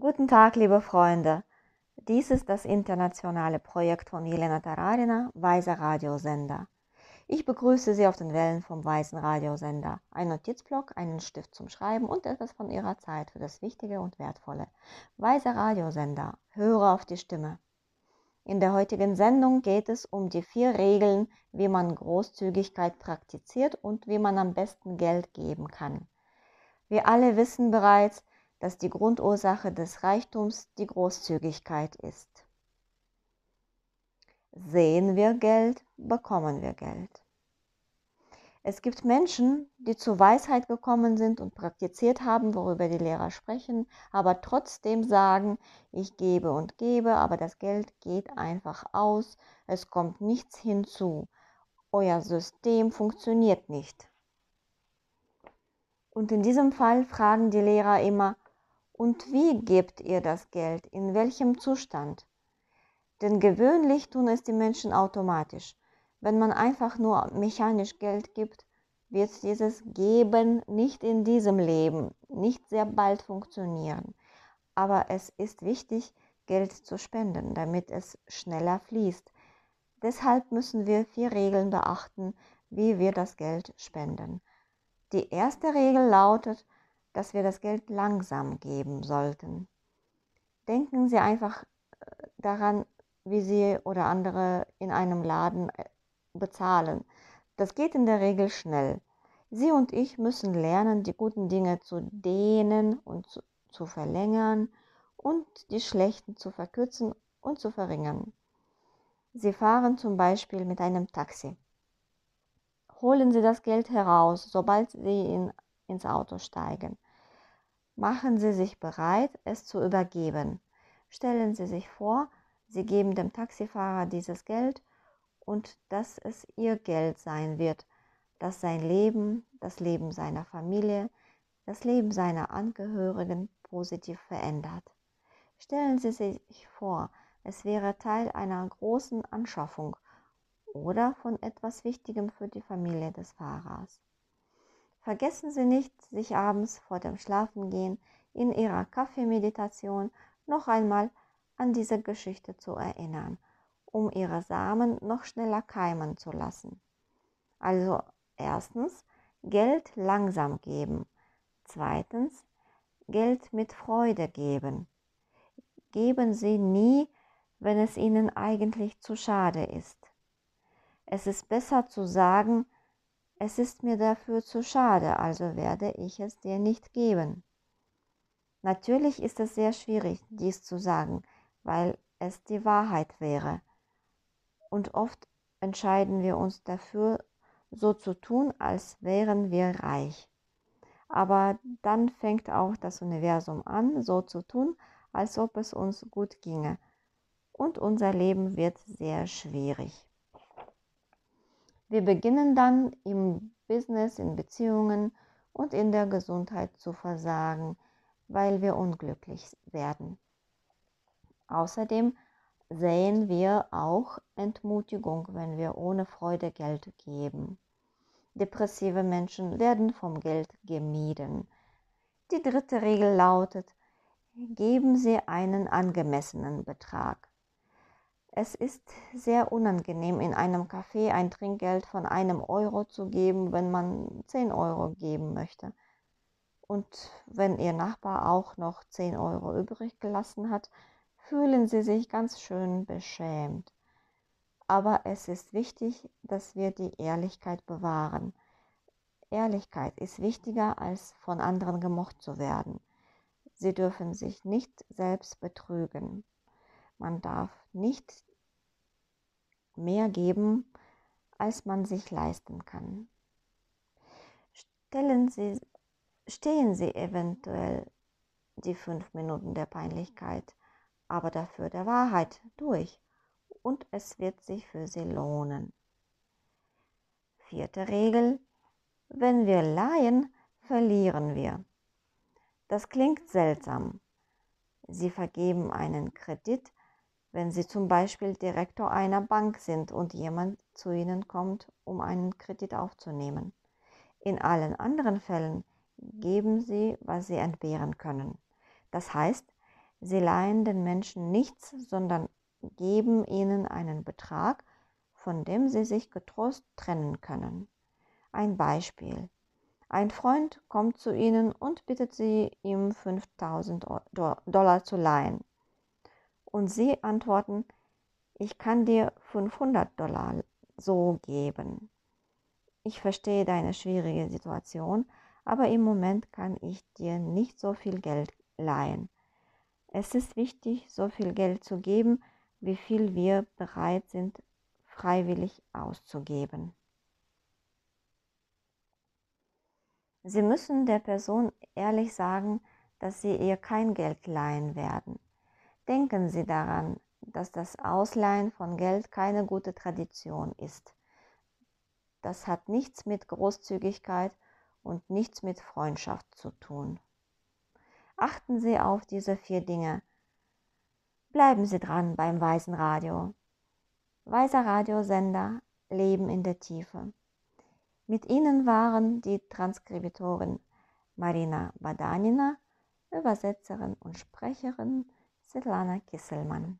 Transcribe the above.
Guten Tag, liebe Freunde. Dies ist das internationale Projekt von Jelena Tararina, Weiser Radiosender. Ich begrüße Sie auf den Wellen vom Weißen Radiosender. Ein Notizblock, einen Stift zum Schreiben und etwas von Ihrer Zeit für das Wichtige und Wertvolle. Weiser Radiosender. Höre auf die Stimme. In der heutigen Sendung geht es um die vier Regeln, wie man Großzügigkeit praktiziert und wie man am besten Geld geben kann. Wir alle wissen bereits, dass die Grundursache des Reichtums die Großzügigkeit ist. Sehen wir Geld, bekommen wir Geld. Es gibt Menschen, die zur Weisheit gekommen sind und praktiziert haben, worüber die Lehrer sprechen, aber trotzdem sagen, ich gebe und gebe, aber das Geld geht einfach aus, es kommt nichts hinzu. Euer System funktioniert nicht. Und in diesem Fall fragen die Lehrer immer, und wie gebt ihr das Geld? In welchem Zustand? Denn gewöhnlich tun es die Menschen automatisch. Wenn man einfach nur mechanisch Geld gibt, wird dieses Geben nicht in diesem Leben, nicht sehr bald funktionieren. Aber es ist wichtig, Geld zu spenden, damit es schneller fließt. Deshalb müssen wir vier Regeln beachten, wie wir das Geld spenden. Die erste Regel lautet, dass wir das Geld langsam geben sollten. Denken Sie einfach äh, daran, wie Sie oder andere in einem Laden äh, bezahlen. Das geht in der Regel schnell. Sie und ich müssen lernen, die guten Dinge zu dehnen und zu, zu verlängern und die schlechten zu verkürzen und zu verringern. Sie fahren zum Beispiel mit einem Taxi. Holen Sie das Geld heraus, sobald Sie in ins Auto steigen. Machen Sie sich bereit, es zu übergeben. Stellen Sie sich vor, Sie geben dem Taxifahrer dieses Geld und dass es Ihr Geld sein wird, das sein Leben, das Leben seiner Familie, das Leben seiner Angehörigen positiv verändert. Stellen Sie sich vor, es wäre Teil einer großen Anschaffung oder von etwas Wichtigem für die Familie des Fahrers. Vergessen Sie nicht, sich abends vor dem Schlafengehen in Ihrer Kaffeemeditation noch einmal an diese Geschichte zu erinnern, um Ihre Samen noch schneller keimen zu lassen. Also erstens, Geld langsam geben. Zweitens, Geld mit Freude geben. Geben Sie nie, wenn es Ihnen eigentlich zu schade ist. Es ist besser zu sagen, es ist mir dafür zu schade, also werde ich es dir nicht geben. Natürlich ist es sehr schwierig, dies zu sagen, weil es die Wahrheit wäre. Und oft entscheiden wir uns dafür, so zu tun, als wären wir reich. Aber dann fängt auch das Universum an, so zu tun, als ob es uns gut ginge. Und unser Leben wird sehr schwierig. Wir beginnen dann im Business, in Beziehungen und in der Gesundheit zu versagen, weil wir unglücklich werden. Außerdem sehen wir auch Entmutigung, wenn wir ohne Freude Geld geben. Depressive Menschen werden vom Geld gemieden. Die dritte Regel lautet, geben Sie einen angemessenen Betrag. Es ist sehr unangenehm, in einem Café ein Trinkgeld von einem Euro zu geben, wenn man 10 Euro geben möchte. Und wenn Ihr Nachbar auch noch 10 Euro übrig gelassen hat, fühlen Sie sich ganz schön beschämt. Aber es ist wichtig, dass wir die Ehrlichkeit bewahren. Ehrlichkeit ist wichtiger, als von anderen gemocht zu werden. Sie dürfen sich nicht selbst betrügen. Man darf nicht mehr geben, als man sich leisten kann. Stellen Sie, stehen Sie eventuell die fünf Minuten der Peinlichkeit, aber dafür der Wahrheit durch und es wird sich für Sie lohnen. Vierte Regel. Wenn wir leihen, verlieren wir. Das klingt seltsam. Sie vergeben einen Kredit, wenn Sie zum Beispiel Direktor einer Bank sind und jemand zu Ihnen kommt, um einen Kredit aufzunehmen. In allen anderen Fällen geben Sie, was Sie entbehren können. Das heißt, Sie leihen den Menschen nichts, sondern geben ihnen einen Betrag, von dem sie sich getrost trennen können. Ein Beispiel. Ein Freund kommt zu Ihnen und bittet Sie, ihm 5000 Dollar zu leihen. Und Sie antworten, ich kann dir 500 Dollar so geben. Ich verstehe deine schwierige Situation, aber im Moment kann ich dir nicht so viel Geld leihen. Es ist wichtig, so viel Geld zu geben, wie viel wir bereit sind, freiwillig auszugeben. Sie müssen der Person ehrlich sagen, dass Sie ihr kein Geld leihen werden. Denken Sie daran, dass das Ausleihen von Geld keine gute Tradition ist. Das hat nichts mit Großzügigkeit und nichts mit Freundschaft zu tun. Achten Sie auf diese vier Dinge. Bleiben Sie dran beim Weisen Radio. Weiser Radiosender Leben in der Tiefe. Mit ihnen waren die Transkribitorin Marina Badanina, Übersetzerin und Sprecherin Svetlana Kisselmann.